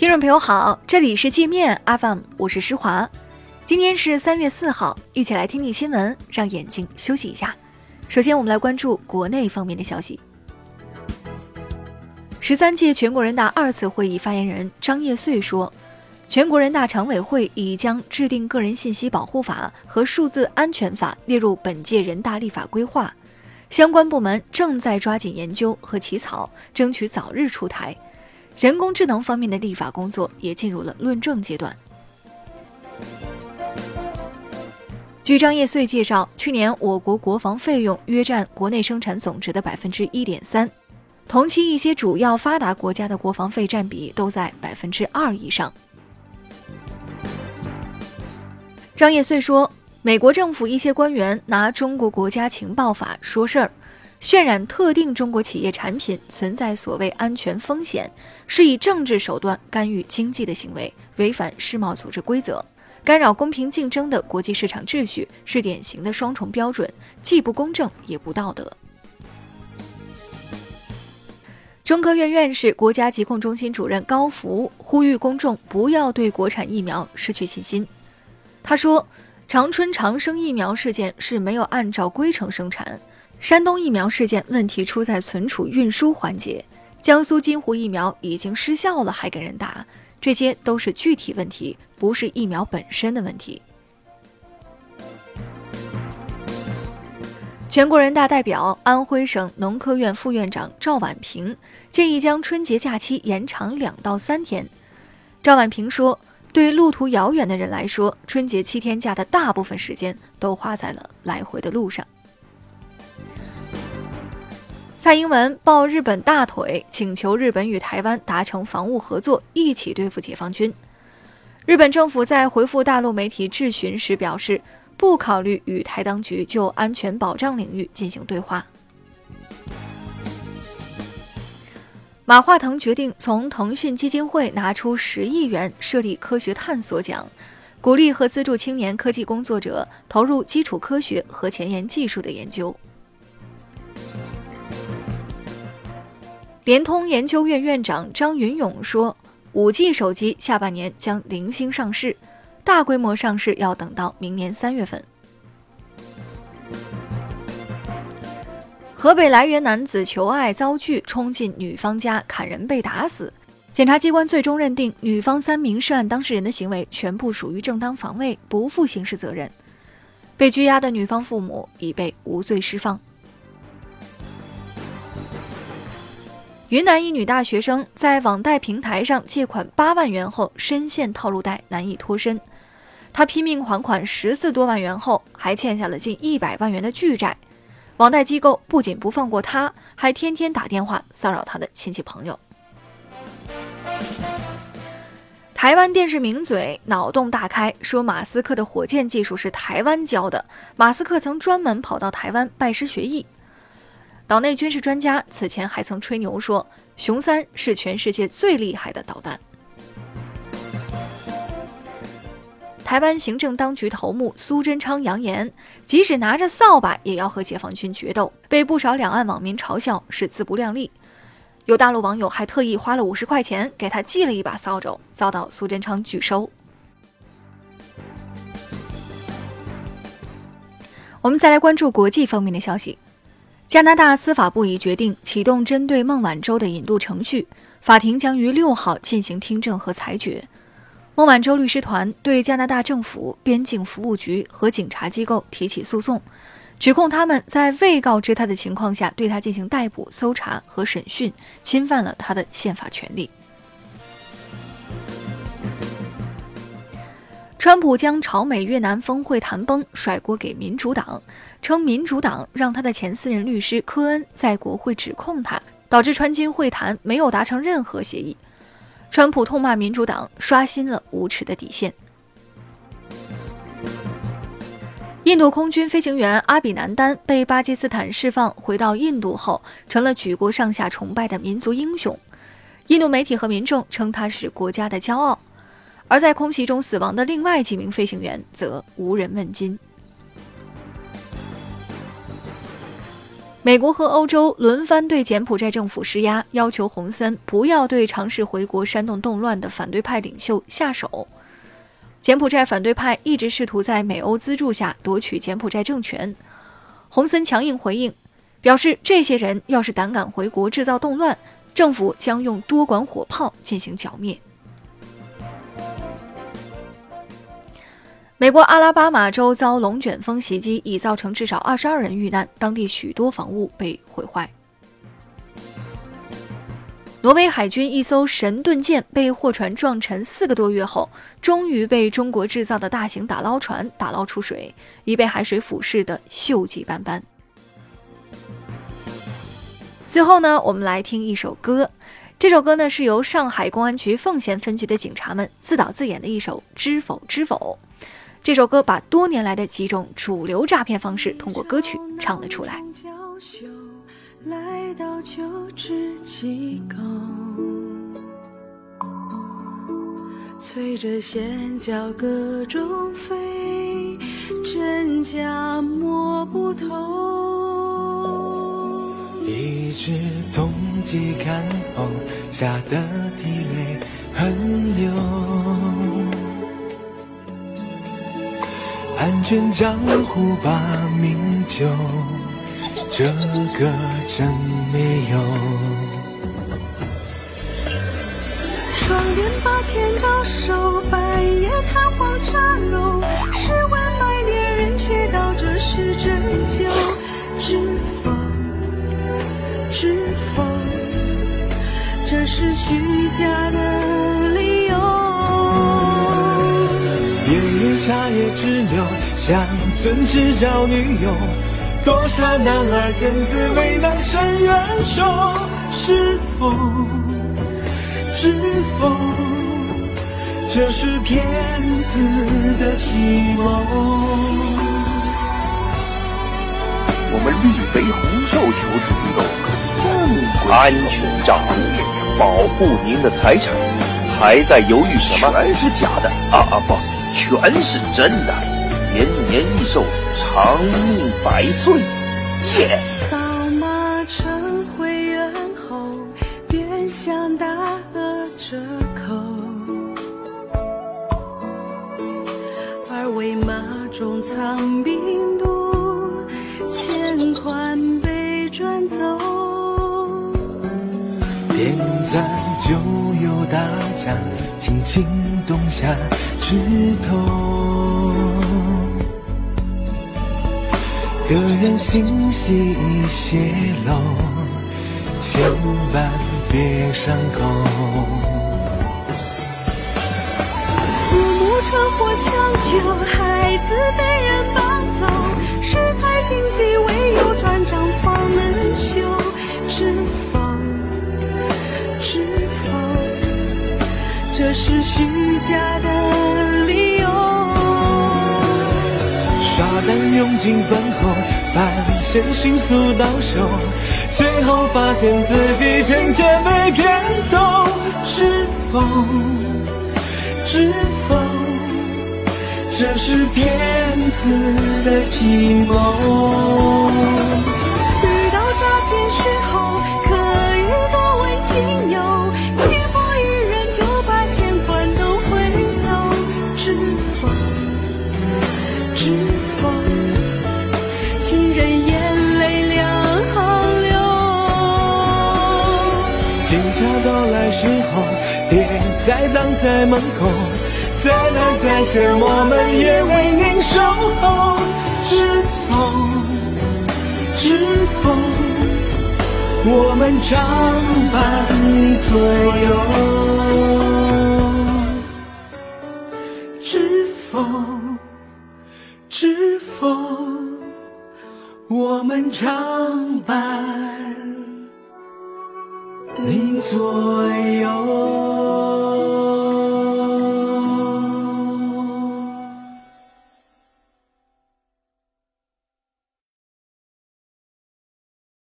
听众朋友好，这里是界面 FM，我是施华。今天是三月四号，一起来听听新闻，让眼睛休息一下。首先，我们来关注国内方面的消息。十三届全国人大二次会议发言人张业遂说，全国人大常委会已将制定个人信息保护法和数字安全法列入本届人大立法规划，相关部门正在抓紧研究和起草，争取早日出台。人工智能方面的立法工作也进入了论证阶段。据张业遂介绍，去年我国国防费用约占国内生产总值的百分之一点三，同期一些主要发达国家的国防费占比都在百分之二以上。张业遂说，美国政府一些官员拿中国国家情报法说事儿。渲染特定中国企业产品存在所谓安全风险，是以政治手段干预经济的行为，违反世贸组织规则，干扰公平竞争的国际市场秩序，是典型的双重标准，既不公正也不道德。中科院院士、国家疾控中心主任高福呼吁公众不要对国产疫苗失去信心。他说：“长春长生疫苗事件是没有按照规程生产。”山东疫苗事件问题出在存储运输环节，江苏金湖疫苗已经失效了还给人打，这些都是具体问题，不是疫苗本身的问题。全国人大代表、安徽省农科院副院长赵婉平建议将春节假期延长两到三天。赵婉平说：“对路途遥远的人来说，春节七天假的大部分时间都花在了来回的路上。”蔡英文抱日本大腿，请求日本与台湾达成防务合作，一起对付解放军。日本政府在回复大陆媒体质询时表示，不考虑与台当局就安全保障领域进行对话。马化腾决定从腾讯基金会拿出十亿元设立科学探索奖，鼓励和资助青年科技工作者投入基础科学和前沿技术的研究。联通研究院院长张云勇说：“5G 手机下半年将零星上市，大规模上市要等到明年三月份。”河北涞源男子求爱遭拒，冲进女方家砍人被打死。检察机关最终认定女方三名涉案当事人的行为全部属于正当防卫，不负刑事责任。被拘押的女方父母已被无罪释放。云南一女大学生在网贷平台上借款八万元后，深陷套路贷难以脱身。她拼命还款十四多万元后，还欠下了近一百万元的巨债。网贷机构不仅不放过她，还天天打电话骚扰她的亲戚朋友。台湾电视名嘴脑洞大开，说马斯克的火箭技术是台湾教的，马斯克曾专门跑到台湾拜师学艺。岛内军事专家此前还曾吹牛说，熊三是全世界最厉害的导弹。台湾行政当局头目苏贞昌扬言，即使拿着扫把也要和解放军决斗，被不少两岸网民嘲笑是自不量力。有大陆网友还特意花了五十块钱给他寄了一把扫帚，遭到苏贞昌拒收。我们再来关注国际方面的消息。加拿大司法部已决定启动针对孟晚舟的引渡程序，法庭将于六号进行听证和裁决。孟晚舟律师团对加拿大政府、边境服务局和警察机构提起诉讼，指控他们在未告知他的情况下对他进行逮捕、搜查和审讯，侵犯了他的宪法权利。川普将朝美越南峰会谈崩甩锅给民主党。称民主党让他的前私人律师科恩在国会指控他，导致川金会谈没有达成任何协议。川普痛骂民主党刷新了无耻的底线。印度空军飞行员阿比南丹被巴基斯坦释放回到印度后，成了举国上下崇拜的民族英雄。印度媒体和民众称他是国家的骄傲，而在空袭中死亡的另外几名飞行员则无人问津。美国和欧洲轮番对柬埔寨政府施压，要求洪森不要对尝试回国煽动动乱的反对派领袖下手。柬埔寨反对派一直试图在美欧资助下夺取柬埔寨政权。洪森强硬回应，表示这些人要是胆敢回国制造动乱，政府将用多管火炮进行剿灭。美国阿拉巴马州遭龙卷风袭击，已造成至少二十二人遇难，当地许多房屋被毁坏。挪威海军一艘神盾舰被货船撞沉四个多月后，终于被中国制造的大型打捞船打捞出水，已被海水腐蚀的锈迹斑斑。最后呢，我们来听一首歌，这首歌呢是由上海公安局奉贤分局的警察们自导自演的一首《知否知否》。这首歌把多年来的几种主流诈骗方式通过歌曲唱了出来。来到九只机构，催着线叫各种飞，真假摸不透。一只公鸡看后，吓得涕泪横流。安全账户把命救，这个真没有。窗帘把钱到手，半夜看黄茶楼，十万买点人却道这是真酒，知否？知否？这是虚假的茶叶直流，乡村只找女友。多少男儿见字为难伸援手，是否？知否？这是骗子的计谋。我们绿肥红瘦求职机构可是正规，安全账户，保护您的财产，还在犹豫什么？全是假的啊啊不！全是真的，延年益寿，长命百岁，耶！扫码成会员后，变相打了折扣，二维码中藏病毒，钱款被转走，点赞就有大奖，轻轻动下。枝头，个人信息已泄露，千万别伤口。父母车祸抢救，孩子被人绑走，世态经济唯有转账方能修，知否？知否？这是虚假的。单用尽粉红，发现迅速到手，最后发现自己渐渐被骗走，是否？是否？这是骗子的计谋？在门口，再难再险，我们也为您守候。知否？知否？我们常伴左右。知否？知否？我们常伴你左右。